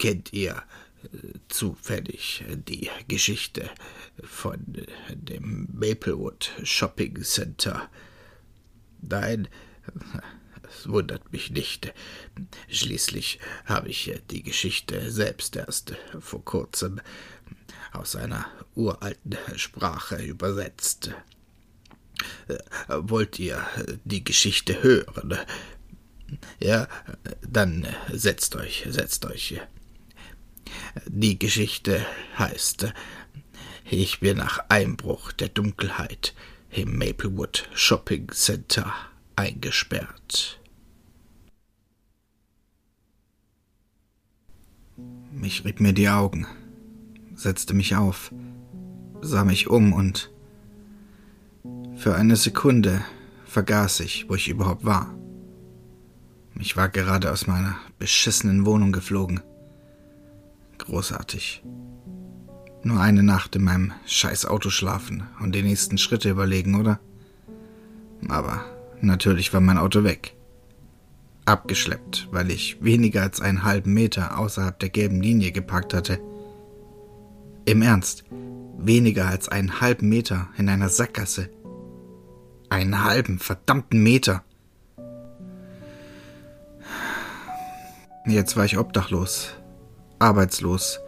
Kennt ihr äh, zufällig die Geschichte von äh, dem Maplewood Shopping Center? Nein, es wundert mich nicht. Schließlich habe ich die Geschichte selbst erst vor kurzem aus einer uralten Sprache übersetzt. Wollt ihr die Geschichte hören? Ja, dann setzt euch, setzt euch. Die Geschichte heißt, ich bin nach Einbruch der Dunkelheit im Maplewood Shopping Center eingesperrt. Ich rieb mir die Augen, setzte mich auf, sah mich um und für eine Sekunde vergaß ich, wo ich überhaupt war. Ich war gerade aus meiner beschissenen Wohnung geflogen. Großartig. Nur eine Nacht in meinem scheiß Auto schlafen und die nächsten Schritte überlegen, oder? Aber natürlich war mein Auto weg. Abgeschleppt, weil ich weniger als einen halben Meter außerhalb der gelben Linie geparkt hatte. Im Ernst, weniger als einen halben Meter in einer Sackgasse. Einen halben verdammten Meter. Jetzt war ich obdachlos, arbeitslos,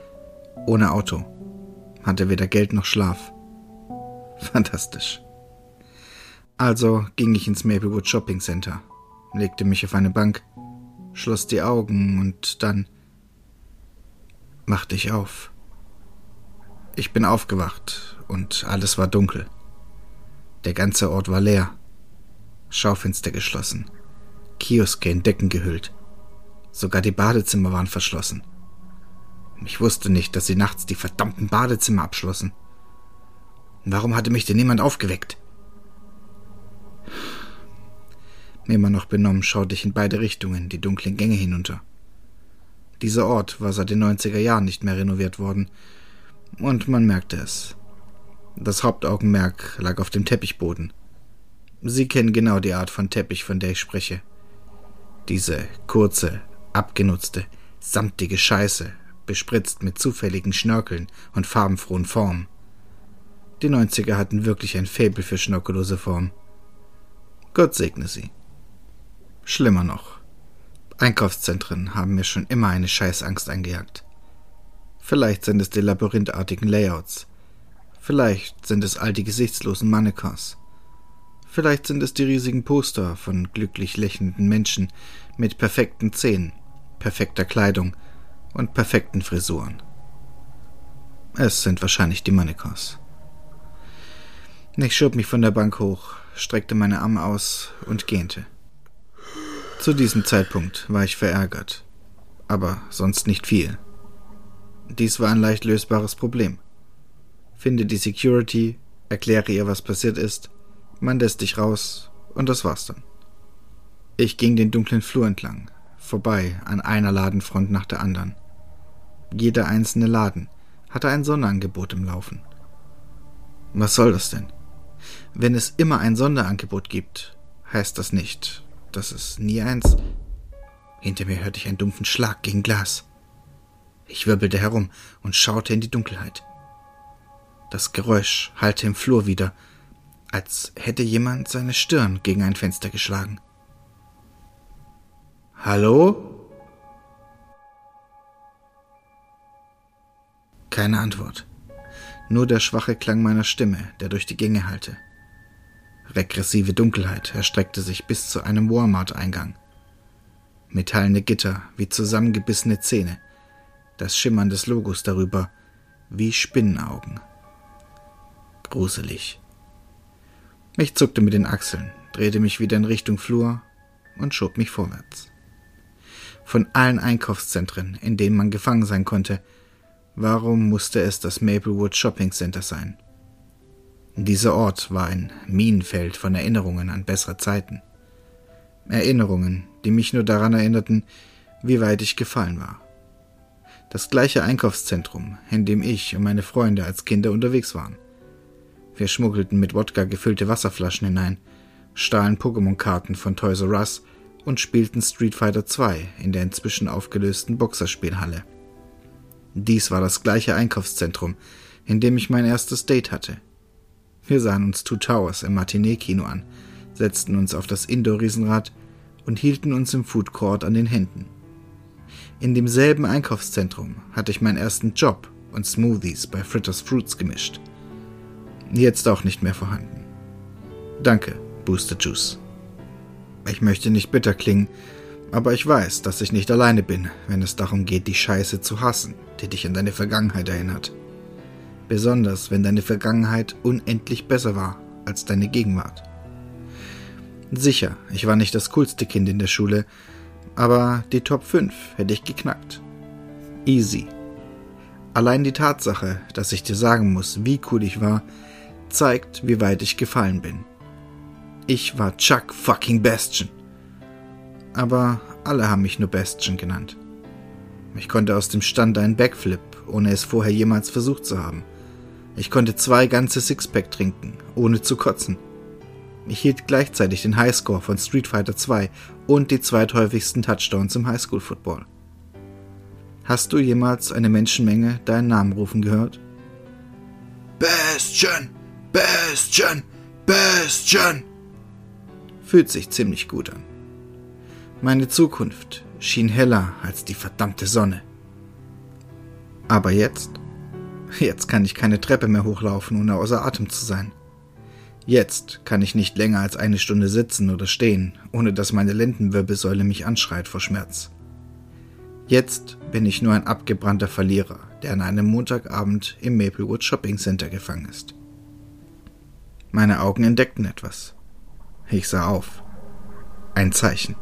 ohne Auto, hatte weder Geld noch Schlaf. Fantastisch. Also ging ich ins Maplewood Shopping Center, legte mich auf eine Bank, schloss die Augen und dann machte ich auf. Ich bin aufgewacht und alles war dunkel. Der ganze Ort war leer, Schaufenster geschlossen, Kioske in Decken gehüllt. Sogar die Badezimmer waren verschlossen. Ich wusste nicht, dass sie nachts die verdammten Badezimmer abschlossen. Warum hatte mich denn niemand aufgeweckt? Immer noch benommen schaute ich in beide Richtungen, die dunklen Gänge hinunter. Dieser Ort war seit den 90er Jahren nicht mehr renoviert worden, und man merkte es. Das Hauptaugenmerk lag auf dem Teppichboden. Sie kennen genau die Art von Teppich, von der ich spreche. Diese kurze, abgenutzte, samtige Scheiße, bespritzt mit zufälligen Schnörkeln und farbenfrohen Formen. Die Neunziger hatten wirklich ein Faible für schnörkellose Formen. Gott segne sie. Schlimmer noch. Einkaufszentren haben mir schon immer eine Scheißangst eingejagt. Vielleicht sind es die labyrinthartigen Layouts. Vielleicht sind es all die gesichtslosen Mannequins. Vielleicht sind es die riesigen Poster von glücklich lächelnden Menschen mit perfekten Zähnen perfekter Kleidung und perfekten Frisuren. Es sind wahrscheinlich die Mannequins. Ich schob mich von der Bank hoch, streckte meine Arme aus und gähnte. Zu diesem Zeitpunkt war ich verärgert, aber sonst nicht viel. Dies war ein leicht lösbares Problem. Finde die Security, erkläre ihr, was passiert ist, man lässt dich raus und das war's dann. Ich ging den dunklen Flur entlang, vorbei an einer Ladenfront nach der anderen. Jeder einzelne Laden hatte ein Sonderangebot im Laufen. Was soll das denn? Wenn es immer ein Sonderangebot gibt, heißt das nicht, dass es nie eins. Hinter mir hörte ich einen dumpfen Schlag gegen Glas. Ich wirbelte herum und schaute in die Dunkelheit. Das Geräusch hallte im Flur wieder, als hätte jemand seine Stirn gegen ein Fenster geschlagen. Hallo? Keine Antwort. Nur der schwache Klang meiner Stimme, der durch die Gänge hallte. Regressive Dunkelheit erstreckte sich bis zu einem Walmart-Eingang. Metallene Gitter wie zusammengebissene Zähne, das Schimmern des Logos darüber wie Spinnenaugen. Gruselig. Ich zuckte mit den Achseln, drehte mich wieder in Richtung Flur und schob mich vorwärts von allen Einkaufszentren, in denen man gefangen sein konnte. Warum musste es das Maplewood Shopping Center sein? Dieser Ort war ein Minenfeld von Erinnerungen an bessere Zeiten. Erinnerungen, die mich nur daran erinnerten, wie weit ich gefallen war. Das gleiche Einkaufszentrum, in dem ich und meine Freunde als Kinder unterwegs waren. Wir schmuggelten mit Wodka gefüllte Wasserflaschen hinein, stahlen Pokémon-Karten von Toys R Us und spielten Street Fighter 2 in der inzwischen aufgelösten Boxerspielhalle. Dies war das gleiche Einkaufszentrum, in dem ich mein erstes Date hatte. Wir sahen uns Two Towers im Matinee-Kino an, setzten uns auf das Indoor-Riesenrad und hielten uns im Food Court an den Händen. In demselben Einkaufszentrum hatte ich meinen ersten Job und Smoothies bei Fritters Fruits gemischt. Jetzt auch nicht mehr vorhanden. Danke, Booster Juice. Ich möchte nicht bitter klingen, aber ich weiß, dass ich nicht alleine bin, wenn es darum geht, die Scheiße zu hassen, die dich an deine Vergangenheit erinnert. Besonders wenn deine Vergangenheit unendlich besser war als deine Gegenwart. Sicher, ich war nicht das coolste Kind in der Schule, aber die Top 5 hätte ich geknackt. Easy. Allein die Tatsache, dass ich dir sagen muss, wie cool ich war, zeigt, wie weit ich gefallen bin. Ich war Chuck fucking Bastion. Aber alle haben mich nur Bastion genannt. Ich konnte aus dem Stand einen Backflip, ohne es vorher jemals versucht zu haben. Ich konnte zwei ganze Sixpack trinken, ohne zu kotzen. Ich hielt gleichzeitig den Highscore von Street Fighter 2 und die zweithäufigsten Touchdowns im Highschool Football. Hast du jemals eine Menschenmenge deinen Namen rufen gehört? Bastion! Bastion! Bastion! Fühlt sich ziemlich gut an. Meine Zukunft schien heller als die verdammte Sonne. Aber jetzt? Jetzt kann ich keine Treppe mehr hochlaufen, ohne außer Atem zu sein. Jetzt kann ich nicht länger als eine Stunde sitzen oder stehen, ohne dass meine Lendenwirbelsäule mich anschreit vor Schmerz. Jetzt bin ich nur ein abgebrannter Verlierer, der an einem Montagabend im Maplewood Shopping Center gefangen ist. Meine Augen entdeckten etwas. Ich sah auf. Ein Zeichen.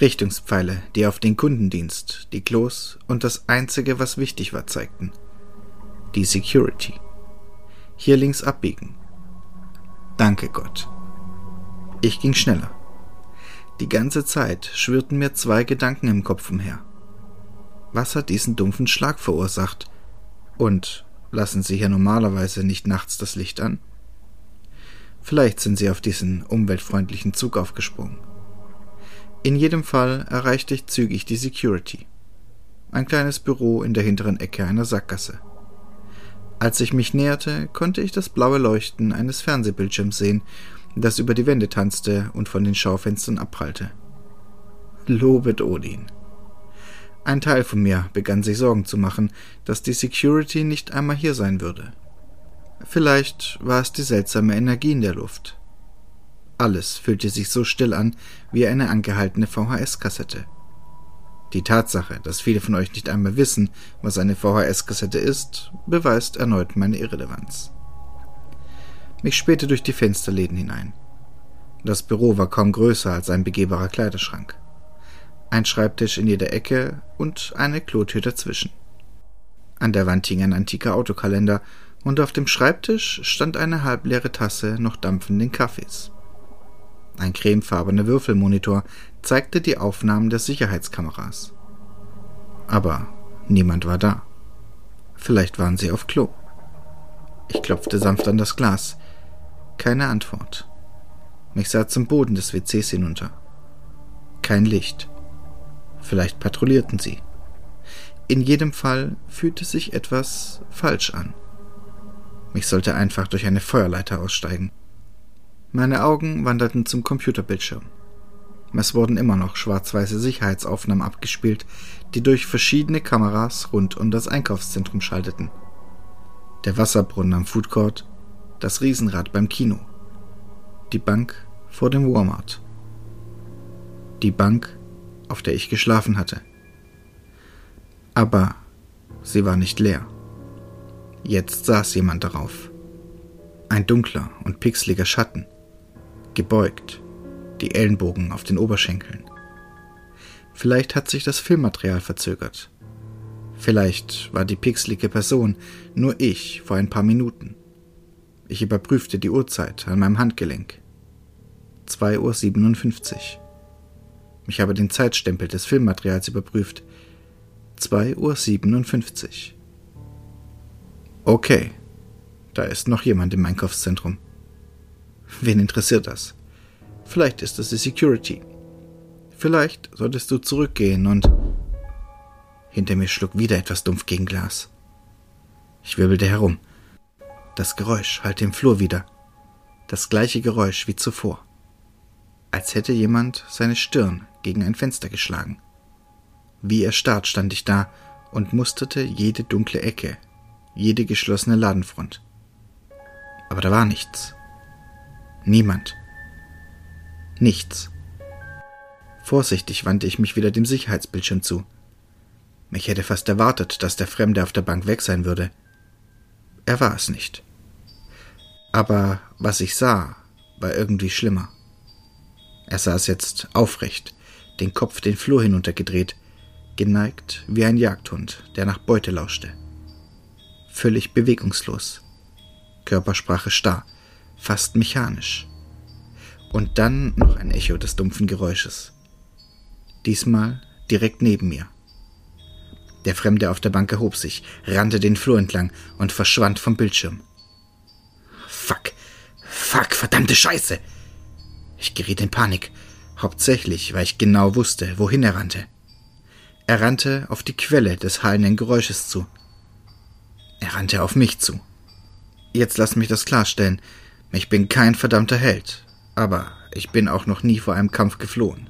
Richtungspfeile, die auf den Kundendienst, die Klos und das Einzige, was wichtig war, zeigten. Die Security. Hier links abbiegen, Danke Gott. Ich ging schneller. Die ganze Zeit schwirrten mir zwei Gedanken im Kopf umher. Was hat diesen dumpfen Schlag verursacht? Und lassen Sie hier normalerweise nicht nachts das Licht an? Vielleicht sind Sie auf diesen umweltfreundlichen Zug aufgesprungen. In jedem Fall erreichte ich zügig die Security. Ein kleines Büro in der hinteren Ecke einer Sackgasse. Als ich mich näherte, konnte ich das blaue Leuchten eines Fernsehbildschirms sehen, das über die Wände tanzte und von den Schaufenstern abprallte. Lobet Odin. Ein Teil von mir begann sich Sorgen zu machen, dass die Security nicht einmal hier sein würde. Vielleicht war es die seltsame Energie in der Luft. Alles fühlte sich so still an wie eine angehaltene VHS-Kassette. Die Tatsache, dass viele von euch nicht einmal wissen, was eine VHS-Kassette ist, beweist erneut meine Irrelevanz. Ich spähte durch die Fensterläden hinein. Das Büro war kaum größer als ein begehbarer Kleiderschrank. Ein Schreibtisch in jeder Ecke und eine Klotür dazwischen. An der Wand hing ein antiker Autokalender und auf dem Schreibtisch stand eine halbleere Tasse noch dampfenden Kaffees. Ein cremefarbener Würfelmonitor zeigte die Aufnahmen der Sicherheitskameras. Aber niemand war da. Vielleicht waren sie auf Klo. Ich klopfte sanft an das Glas. Keine Antwort. Ich sah zum Boden des WCs hinunter. Kein Licht. Vielleicht patrouillierten sie. In jedem Fall fühlte sich etwas falsch an. Ich sollte einfach durch eine Feuerleiter aussteigen. Meine Augen wanderten zum Computerbildschirm. Es wurden immer noch schwarz-weiße Sicherheitsaufnahmen abgespielt, die durch verschiedene Kameras rund um das Einkaufszentrum schalteten. Der Wasserbrunnen am Food Court, das Riesenrad beim Kino, die Bank vor dem Walmart, die Bank, auf der ich geschlafen hatte. Aber sie war nicht leer. Jetzt saß jemand darauf. Ein dunkler und pixeliger Schatten gebeugt, die Ellenbogen auf den Oberschenkeln. Vielleicht hat sich das Filmmaterial verzögert. Vielleicht war die pixelige Person nur ich vor ein paar Minuten. Ich überprüfte die Uhrzeit an meinem Handgelenk. 2.57 Uhr. Ich habe den Zeitstempel des Filmmaterials überprüft. 2.57 Uhr. Okay, da ist noch jemand im Einkaufszentrum. Wen interessiert das? Vielleicht ist es die Security. Vielleicht solltest du zurückgehen und. Hinter mir schlug wieder etwas dumpf gegen Glas. Ich wirbelte herum. Das Geräusch hallte im Flur wieder. Das gleiche Geräusch wie zuvor. Als hätte jemand seine Stirn gegen ein Fenster geschlagen. Wie erstarrt stand ich da und musterte jede dunkle Ecke, jede geschlossene Ladenfront. Aber da war nichts. Niemand. Nichts. Vorsichtig wandte ich mich wieder dem Sicherheitsbildschirm zu. Ich hätte fast erwartet, dass der Fremde auf der Bank weg sein würde. Er war es nicht. Aber was ich sah, war irgendwie schlimmer. Er saß jetzt aufrecht, den Kopf den Flur hinuntergedreht, geneigt wie ein Jagdhund, der nach Beute lauschte. Völlig bewegungslos. Körpersprache starr, fast mechanisch. Und dann noch ein Echo des dumpfen Geräusches. Diesmal direkt neben mir. Der Fremde auf der Bank erhob sich, rannte den Flur entlang und verschwand vom Bildschirm. Fuck, fuck, verdammte Scheiße! Ich geriet in Panik, hauptsächlich, weil ich genau wusste, wohin er rannte. Er rannte auf die Quelle des hallenden Geräusches zu. Er rannte auf mich zu. Jetzt lass mich das klarstellen. Ich bin kein verdammter Held, aber ich bin auch noch nie vor einem Kampf geflohen.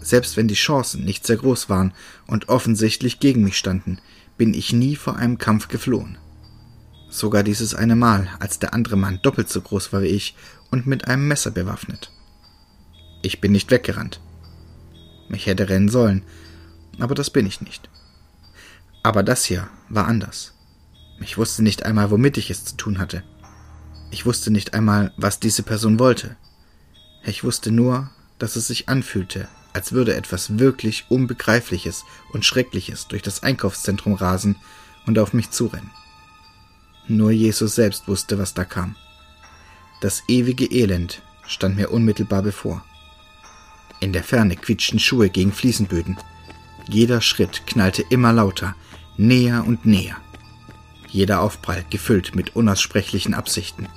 Selbst wenn die Chancen nicht sehr groß waren und offensichtlich gegen mich standen, bin ich nie vor einem Kampf geflohen. Sogar dieses eine Mal, als der andere Mann doppelt so groß war wie ich und mit einem Messer bewaffnet. Ich bin nicht weggerannt. Ich hätte rennen sollen, aber das bin ich nicht. Aber das hier war anders. Ich wusste nicht einmal, womit ich es zu tun hatte. Ich wusste nicht einmal, was diese Person wollte. Ich wusste nur, dass es sich anfühlte, als würde etwas wirklich Unbegreifliches und Schreckliches durch das Einkaufszentrum rasen und auf mich zurennen. Nur Jesus selbst wusste, was da kam. Das ewige Elend stand mir unmittelbar bevor. In der Ferne quietschten Schuhe gegen Fliesenböden. Jeder Schritt knallte immer lauter, näher und näher. Jeder Aufprall gefüllt mit unaussprechlichen Absichten.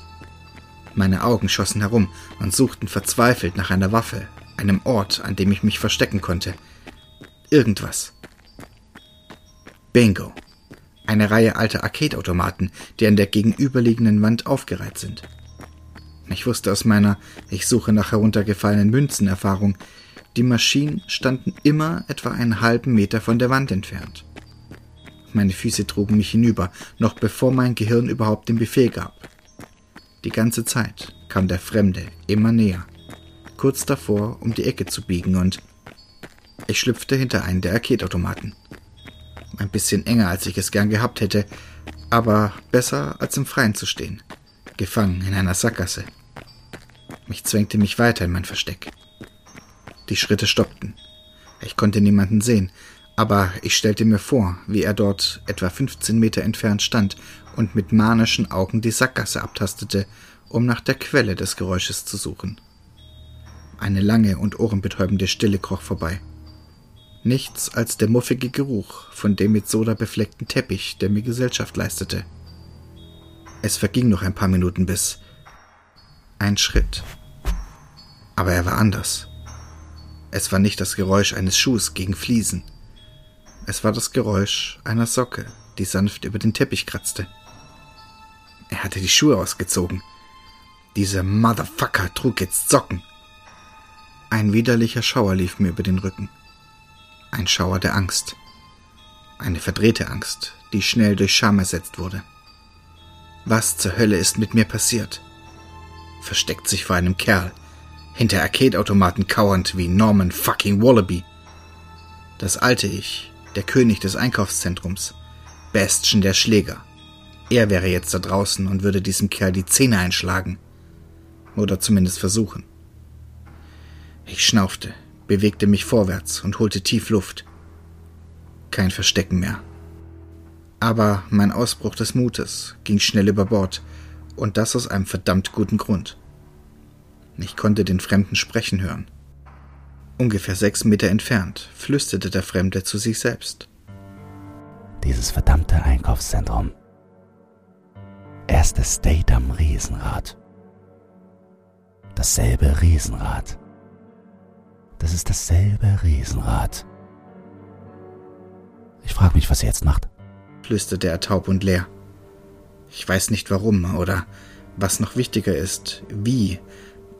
Meine Augen schossen herum und suchten verzweifelt nach einer Waffe, einem Ort, an dem ich mich verstecken konnte. Irgendwas. Bingo. Eine Reihe alter Arcade-Automaten, die an der gegenüberliegenden Wand aufgereiht sind. Ich wusste aus meiner Ich suche nach heruntergefallenen Münzen Erfahrung, die Maschinen standen immer etwa einen halben Meter von der Wand entfernt. Meine Füße trugen mich hinüber, noch bevor mein Gehirn überhaupt den Befehl gab. Die ganze Zeit kam der Fremde immer näher kurz davor, um die Ecke zu biegen und ich schlüpfte hinter einen der Arcade-Automaten. Ein bisschen enger, als ich es gern gehabt hätte, aber besser als im Freien zu stehen, gefangen in einer Sackgasse. Ich zwängte mich weiter in mein Versteck. Die Schritte stoppten. Ich konnte niemanden sehen, aber ich stellte mir vor, wie er dort etwa 15 Meter entfernt stand und mit manischen Augen die Sackgasse abtastete, um nach der Quelle des Geräusches zu suchen. Eine lange und ohrenbetäubende Stille kroch vorbei. Nichts als der muffige Geruch von dem mit Soda befleckten Teppich, der mir Gesellschaft leistete. Es verging noch ein paar Minuten bis ein Schritt. Aber er war anders. Es war nicht das Geräusch eines Schuhs gegen Fliesen. Es war das Geräusch einer Socke, die sanft über den Teppich kratzte. Er hatte die Schuhe ausgezogen. Dieser Motherfucker trug jetzt Socken. Ein widerlicher Schauer lief mir über den Rücken. Ein Schauer der Angst. Eine verdrehte Angst, die schnell durch Scham ersetzt wurde. Was zur Hölle ist mit mir passiert? Versteckt sich vor einem Kerl, hinter Arcade-Automaten kauernd wie Norman fucking Wallaby. Das alte Ich, der König des Einkaufszentrums, Bastion der Schläger. Er wäre jetzt da draußen und würde diesem Kerl die Zähne einschlagen. Oder zumindest versuchen. Ich schnaufte, bewegte mich vorwärts und holte tief Luft. Kein Verstecken mehr. Aber mein Ausbruch des Mutes ging schnell über Bord, und das aus einem verdammt guten Grund. Ich konnte den Fremden sprechen hören. Ungefähr sechs Meter entfernt flüsterte der Fremde zu sich selbst. Dieses verdammte Einkaufszentrum. Erste State am Riesenrad. Dasselbe Riesenrad Das ist dasselbe Riesenrad. Ich frage mich, was er jetzt macht. flüsterte er taub und leer. Ich weiß nicht warum oder was noch wichtiger ist, wie,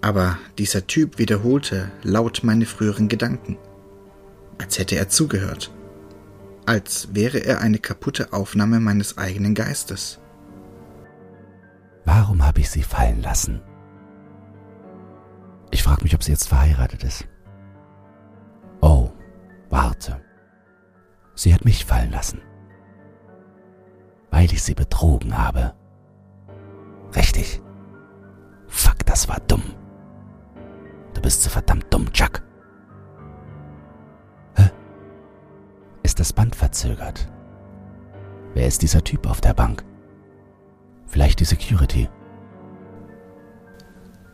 aber dieser Typ wiederholte laut meine früheren Gedanken, als hätte er zugehört, als wäre er eine kaputte Aufnahme meines eigenen Geistes. Warum habe ich sie fallen lassen? Ich frage mich, ob sie jetzt verheiratet ist. Oh, warte. Sie hat mich fallen lassen. Weil ich sie betrogen habe. Richtig. Fuck, das war dumm. Du bist so verdammt dumm, Chuck. Hä? Ist das Band verzögert? Wer ist dieser Typ auf der Bank? Vielleicht die Security.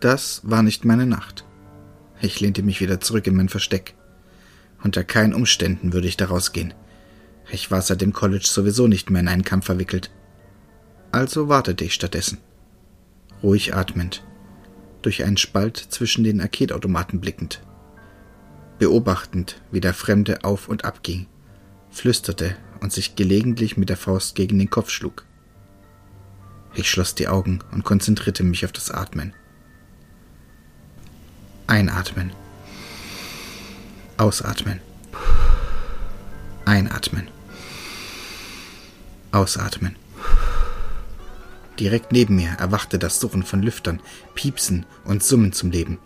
Das war nicht meine Nacht. Ich lehnte mich wieder zurück in mein Versteck. Unter keinen Umständen würde ich da rausgehen. Ich war seit dem College sowieso nicht mehr in einen Kampf verwickelt. Also wartete ich stattdessen. Ruhig atmend. Durch einen Spalt zwischen den Arcade-Automaten blickend. Beobachtend, wie der Fremde auf und ab ging, flüsterte und sich gelegentlich mit der Faust gegen den Kopf schlug. Ich schloss die Augen und konzentrierte mich auf das Atmen. Einatmen. Ausatmen. Einatmen. Ausatmen. Direkt neben mir erwachte das Surren von Lüftern, Piepsen und Summen zum Leben.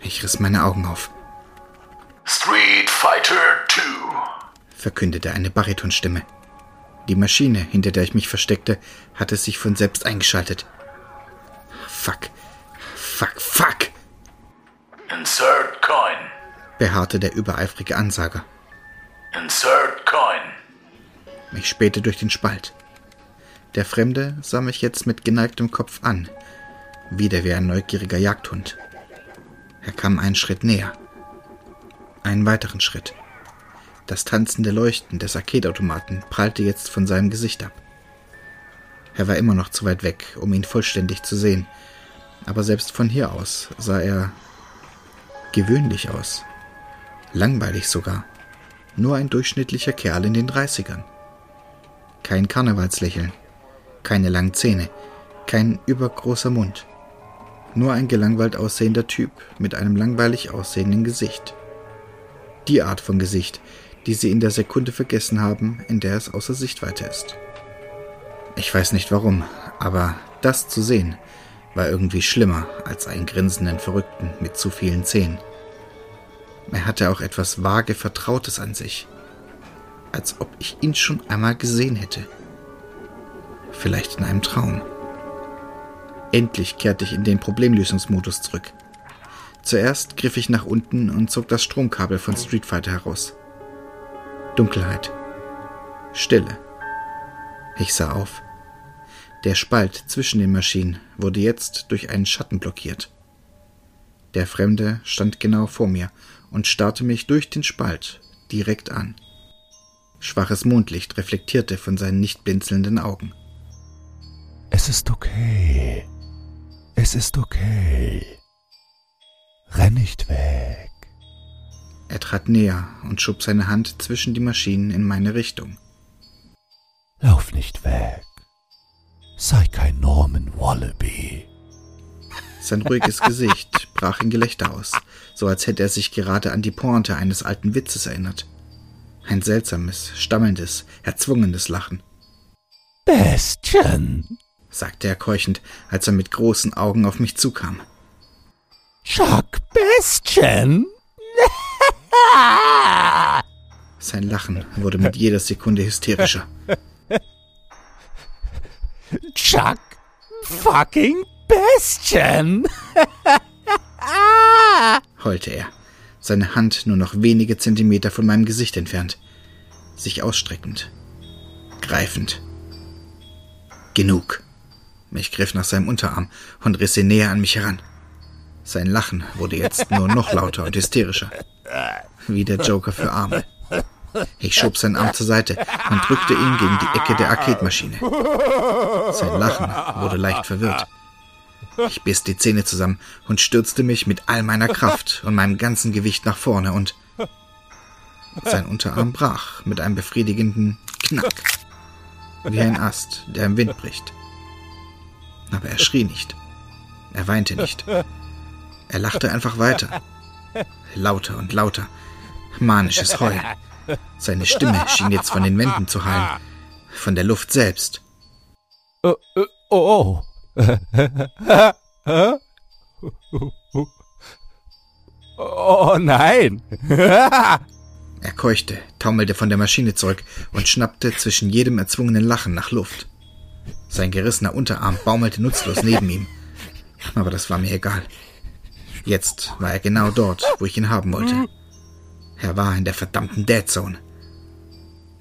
Ich riss meine Augen auf, Street Fighter 2. verkündete eine Baritonstimme. Die Maschine, hinter der ich mich versteckte, hatte sich von selbst eingeschaltet. Fuck. Fuck, fuck, Insert coin. beharrte der übereifrige Ansager. Insert coin. Ich spähte durch den Spalt. Der Fremde sah mich jetzt mit geneigtem Kopf an, wieder wie ein neugieriger Jagdhund. Er kam einen Schritt näher. Einen weiteren Schritt. Das tanzende Leuchten des Arcade-Automaten prallte jetzt von seinem Gesicht ab. Er war immer noch zu weit weg, um ihn vollständig zu sehen, aber selbst von hier aus sah er gewöhnlich aus. Langweilig sogar. Nur ein durchschnittlicher Kerl in den Dreißigern. Kein Karnevalslächeln, keine langen Zähne, kein übergroßer Mund. Nur ein gelangweilt aussehender Typ mit einem langweilig aussehenden Gesicht. Die Art von Gesicht, die sie in der Sekunde vergessen haben, in der es außer Sichtweite ist. Ich weiß nicht warum, aber das zu sehen war irgendwie schlimmer als einen grinsenden Verrückten mit zu vielen Zähnen. Er hatte auch etwas vage Vertrautes an sich, als ob ich ihn schon einmal gesehen hätte. Vielleicht in einem Traum. Endlich kehrte ich in den Problemlösungsmodus zurück. Zuerst griff ich nach unten und zog das Stromkabel von Street Fighter heraus. Dunkelheit. Stille. Ich sah auf. Der Spalt zwischen den Maschinen wurde jetzt durch einen Schatten blockiert. Der Fremde stand genau vor mir und starrte mich durch den Spalt direkt an. Schwaches Mondlicht reflektierte von seinen nicht blinzelnden Augen. Es ist okay. Es ist okay. Renn nicht weg. Er trat näher und schob seine Hand zwischen die Maschinen in meine Richtung. Lauf nicht weg. Sei kein Norman Wallaby. Sein ruhiges Gesicht brach in Gelächter aus, so als hätte er sich gerade an die Pointe eines alten Witzes erinnert. Ein seltsames, stammelndes, erzwungenes Lachen, Bestien. Sagte er keuchend, als er mit großen Augen auf mich zukam. Chuck Bestien. Sein Lachen wurde mit jeder Sekunde hysterischer. Chuck fucking Bestien. heulte er, seine Hand nur noch wenige Zentimeter von meinem Gesicht entfernt, sich ausstreckend, greifend. Genug. Ich griff nach seinem Unterarm und riss ihn näher an mich heran. Sein Lachen wurde jetzt nur noch lauter und hysterischer. Wie der Joker für Arme. Ich schob seinen Arm zur Seite und drückte ihn gegen die Ecke der Arcade-Maschine. Sein Lachen wurde leicht verwirrt. Ich biss die Zähne zusammen und stürzte mich mit all meiner Kraft und meinem ganzen Gewicht nach vorne und sein Unterarm brach mit einem befriedigenden Knack, wie ein Ast, der im Wind bricht. Aber er schrie nicht. Er weinte nicht. Er lachte einfach weiter. Lauter und lauter. Manisches Heulen. Seine Stimme schien jetzt von den Wänden zu hallen. Von der Luft selbst. Oh. oh. oh nein. Er keuchte, taumelte von der Maschine zurück und schnappte zwischen jedem erzwungenen Lachen nach Luft. Sein gerissener Unterarm baumelte nutzlos neben ihm. Aber das war mir egal. Jetzt war er genau dort, wo ich ihn haben wollte. Er war in der verdammten Dead Zone.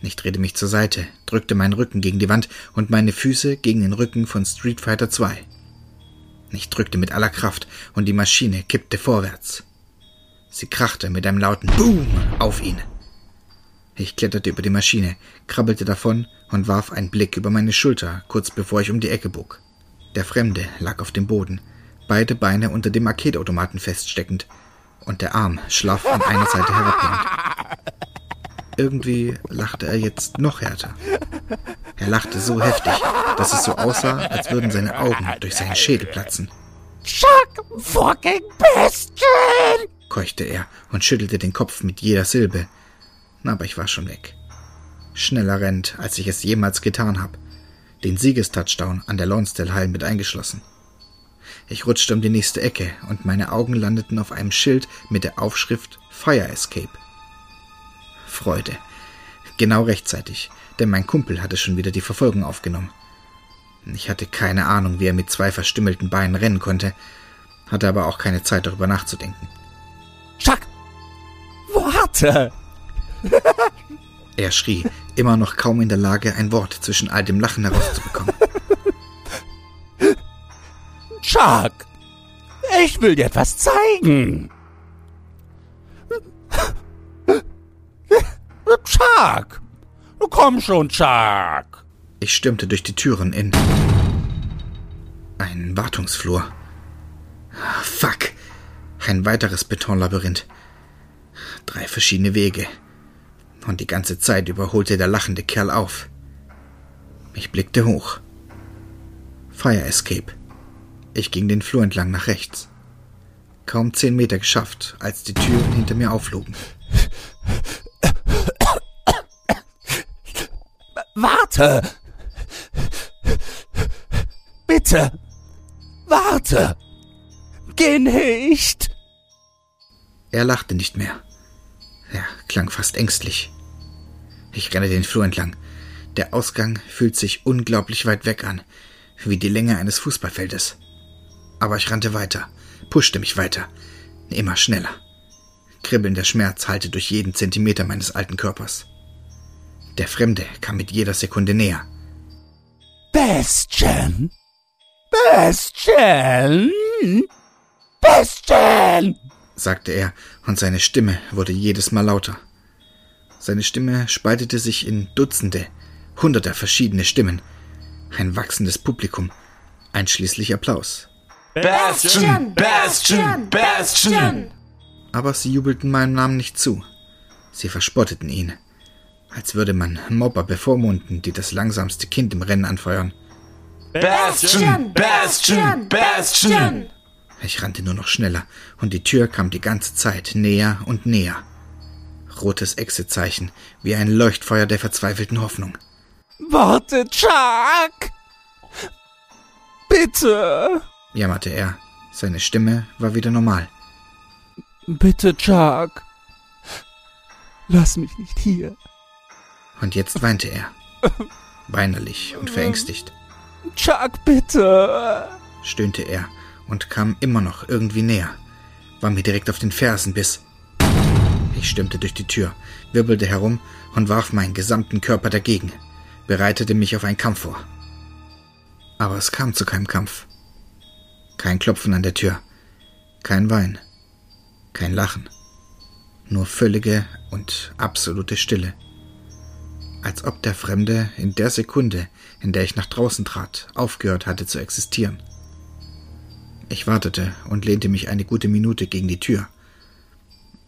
Ich drehte mich zur Seite, drückte meinen Rücken gegen die Wand und meine Füße gegen den Rücken von Street Fighter 2. Ich drückte mit aller Kraft und die Maschine kippte vorwärts. Sie krachte mit einem lauten Boom auf ihn. Ich kletterte über die Maschine, krabbelte davon und warf einen Blick über meine Schulter, kurz bevor ich um die Ecke bog. Der Fremde lag auf dem Boden, beide Beine unter dem Arcade-Automaten feststeckend und der Arm schlaff an einer Seite herabhängend. Irgendwie lachte er jetzt noch härter. Er lachte so heftig, dass es so aussah, als würden seine Augen durch seinen Schädel platzen. Chuck fucking Bestien! keuchte er und schüttelte den Kopf mit jeder Silbe. Aber ich war schon weg. Schneller rennt, als ich es jemals getan habe. Den Siegestouchdown an der Lonsdale Hall mit eingeschlossen. Ich rutschte um die nächste Ecke und meine Augen landeten auf einem Schild mit der Aufschrift Fire Escape. Freude. Genau rechtzeitig, denn mein Kumpel hatte schon wieder die Verfolgung aufgenommen. Ich hatte keine Ahnung, wie er mit zwei verstümmelten Beinen rennen konnte, hatte aber auch keine Zeit darüber nachzudenken. Chuck! Warte! er schrie, immer noch kaum in der Lage, ein Wort zwischen all dem Lachen herauszubekommen. Chuck! Ich will dir etwas zeigen! Chuck! Komm schon, Chuck! Ich stürmte durch die Türen in einen Wartungsflur. Fuck! Ein weiteres Betonlabyrinth. Drei verschiedene Wege. Und die ganze Zeit überholte der lachende Kerl auf. Ich blickte hoch. Fire Escape. Ich ging den Flur entlang nach rechts. Kaum zehn Meter geschafft, als die Türen hinter mir auflogen. Warte! Bitte! Warte! Geh nicht! Er lachte nicht mehr. Er klang fast ängstlich. Ich renne den Flur entlang. Der Ausgang fühlt sich unglaublich weit weg an, wie die Länge eines Fußballfeldes. Aber ich rannte weiter, pushte mich weiter, immer schneller. Kribbelnder Schmerz hallte durch jeden Zentimeter meines alten Körpers. Der Fremde kam mit jeder Sekunde näher. Bestien! Bestien! Bestien! sagte er, und seine Stimme wurde jedes Mal lauter. Seine Stimme spaltete sich in Dutzende, hunderte verschiedene Stimmen, ein wachsendes Publikum, einschließlich Applaus. Bastion! Bastion! Bastion! Aber sie jubelten meinem Namen nicht zu. Sie verspotteten ihn als würde man Mobber bevormunden, die das langsamste Kind im Rennen anfeuern. Bastion! Bastion! Bastion! Ich rannte nur noch schneller, und die Tür kam die ganze Zeit näher und näher. Rotes Exit-Zeichen, wie ein Leuchtfeuer der verzweifelten Hoffnung. Warte, Chuck! Bitte! jammerte er. Seine Stimme war wieder normal. Bitte, Chuck! Lass mich nicht hier. Und jetzt weinte er. Weinerlich und verängstigt. Chuck, bitte! stöhnte er und kam immer noch irgendwie näher. War mir direkt auf den Fersen bis. Ich stürmte durch die Tür, wirbelte herum und warf meinen gesamten Körper dagegen, bereitete mich auf einen Kampf vor. Aber es kam zu keinem Kampf. Kein Klopfen an der Tür, kein Wein, kein Lachen, nur völlige und absolute Stille als ob der Fremde in der Sekunde, in der ich nach draußen trat, aufgehört hatte zu existieren. Ich wartete und lehnte mich eine gute Minute gegen die Tür.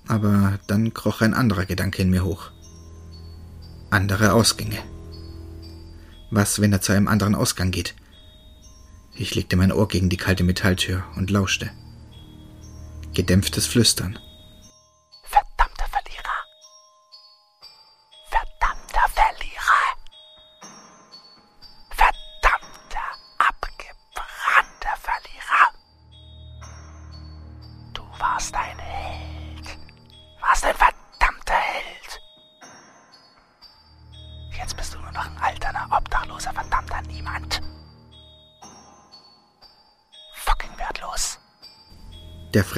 Aber dann kroch ein anderer Gedanke in mir hoch. Andere Ausgänge. Was, wenn er zu einem anderen Ausgang geht? Ich legte mein Ohr gegen die kalte Metalltür und lauschte. Gedämpftes Flüstern.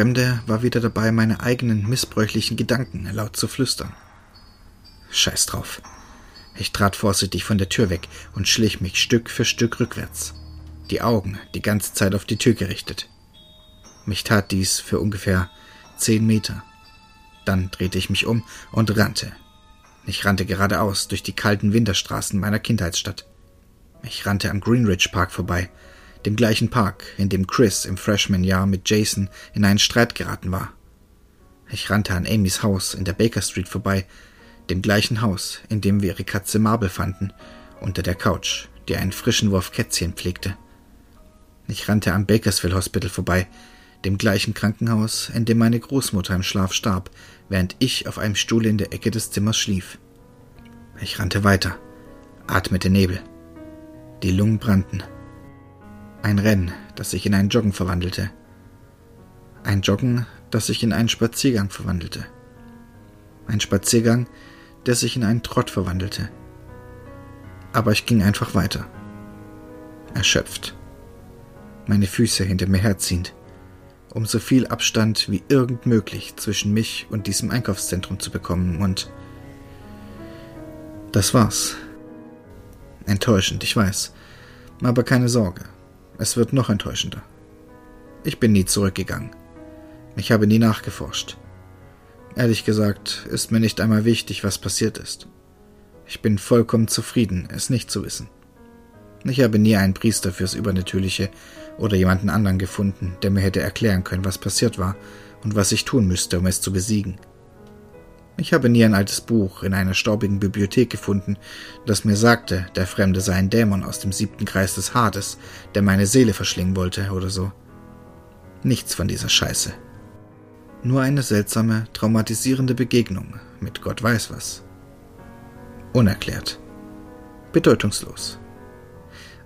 Fremde war wieder dabei, meine eigenen missbräuchlichen Gedanken laut zu flüstern. Scheiß drauf. Ich trat vorsichtig von der Tür weg und schlich mich Stück für Stück rückwärts, die Augen die ganze Zeit auf die Tür gerichtet. Mich tat dies für ungefähr zehn Meter. Dann drehte ich mich um und rannte. Ich rannte geradeaus durch die kalten Winterstraßen meiner Kindheitsstadt. Ich rannte am Greenridge Park vorbei, dem gleichen Park, in dem Chris im Freshman-Jahr mit Jason in einen Streit geraten war. Ich rannte an Amys Haus in der Baker Street vorbei, dem gleichen Haus, in dem wir ihre Katze Marble fanden, unter der Couch, die einen frischen Wurf Kätzchen pflegte. Ich rannte am Bakersville Hospital vorbei, dem gleichen Krankenhaus, in dem meine Großmutter im Schlaf starb, während ich auf einem Stuhl in der Ecke des Zimmers schlief. Ich rannte weiter, atmete Nebel. Die Lungen brannten. Ein Rennen, das sich in ein Joggen verwandelte. Ein Joggen, das sich in einen Spaziergang verwandelte. Ein Spaziergang, der sich in einen Trott verwandelte. Aber ich ging einfach weiter. Erschöpft. Meine Füße hinter mir herziehend, um so viel Abstand wie irgend möglich zwischen mich und diesem Einkaufszentrum zu bekommen und das war's. Enttäuschend, ich weiß. Aber keine Sorge. Es wird noch enttäuschender. Ich bin nie zurückgegangen. Ich habe nie nachgeforscht. Ehrlich gesagt ist mir nicht einmal wichtig, was passiert ist. Ich bin vollkommen zufrieden, es nicht zu wissen. Ich habe nie einen Priester fürs Übernatürliche oder jemanden anderen gefunden, der mir hätte erklären können, was passiert war und was ich tun müsste, um es zu besiegen. Ich habe nie ein altes Buch in einer staubigen Bibliothek gefunden, das mir sagte, der Fremde sei ein Dämon aus dem siebten Kreis des Hades, der meine Seele verschlingen wollte oder so. Nichts von dieser Scheiße. Nur eine seltsame, traumatisierende Begegnung mit Gott weiß was. Unerklärt. Bedeutungslos.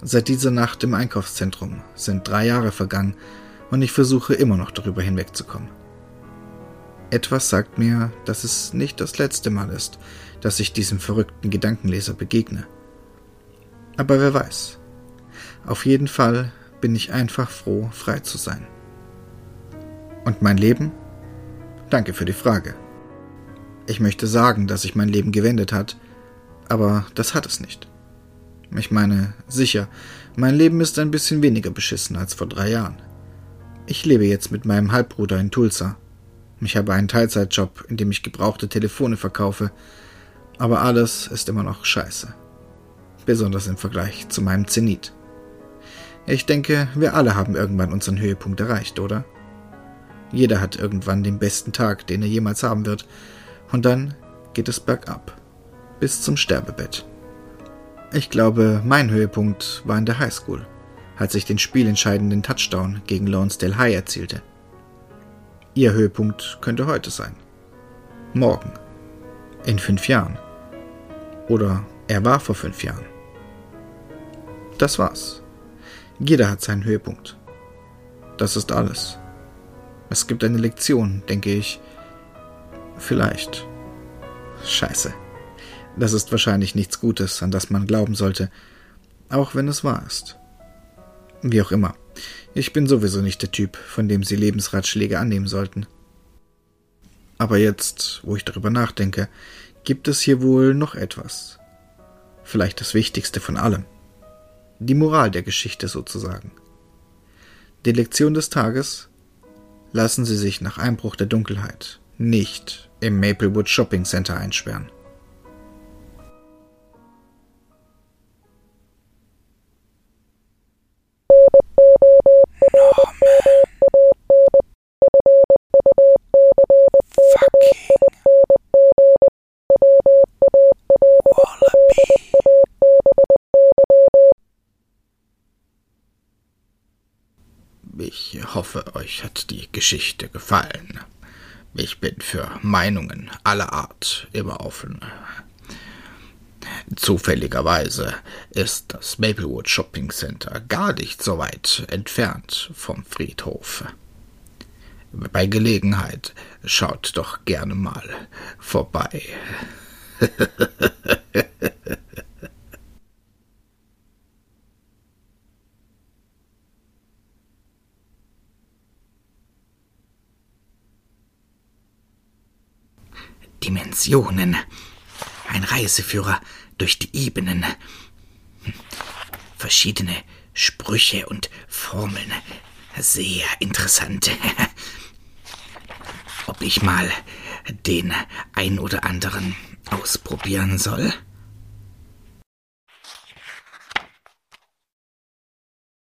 Seit dieser Nacht im Einkaufszentrum sind drei Jahre vergangen und ich versuche immer noch darüber hinwegzukommen. Etwas sagt mir, dass es nicht das letzte Mal ist, dass ich diesem verrückten Gedankenleser begegne. Aber wer weiß. Auf jeden Fall bin ich einfach froh, frei zu sein. Und mein Leben? Danke für die Frage. Ich möchte sagen, dass sich mein Leben gewendet hat, aber das hat es nicht. Ich meine, sicher, mein Leben ist ein bisschen weniger beschissen als vor drei Jahren. Ich lebe jetzt mit meinem Halbbruder in Tulsa ich habe einen Teilzeitjob, in dem ich gebrauchte Telefone verkaufe, aber alles ist immer noch scheiße. Besonders im Vergleich zu meinem Zenit. Ich denke, wir alle haben irgendwann unseren Höhepunkt erreicht, oder? Jeder hat irgendwann den besten Tag, den er jemals haben wird, und dann geht es bergab. Bis zum Sterbebett. Ich glaube, mein Höhepunkt war in der Highschool, als ich den spielentscheidenden Touchdown gegen Lonsdale High erzielte. Ihr Höhepunkt könnte heute sein. Morgen. In fünf Jahren. Oder er war vor fünf Jahren. Das war's. Jeder hat seinen Höhepunkt. Das ist alles. Es gibt eine Lektion, denke ich. Vielleicht. Scheiße. Das ist wahrscheinlich nichts Gutes, an das man glauben sollte, auch wenn es wahr ist. Wie auch immer. Ich bin sowieso nicht der Typ, von dem Sie Lebensratschläge annehmen sollten. Aber jetzt, wo ich darüber nachdenke, gibt es hier wohl noch etwas. Vielleicht das Wichtigste von allem. Die Moral der Geschichte sozusagen. Die Lektion des Tages lassen Sie sich nach Einbruch der Dunkelheit nicht im Maplewood Shopping Center einsperren. Ich hoffe, euch hat die Geschichte gefallen. Ich bin für Meinungen aller Art immer offen. Zufälligerweise ist das Maplewood Shopping Center gar nicht so weit entfernt vom Friedhof. Bei Gelegenheit schaut doch gerne mal vorbei. Dimensionen. Ein Reiseführer durch die Ebenen. Verschiedene Sprüche und Formeln. Sehr interessant. Ob ich mal den ein oder anderen ausprobieren soll?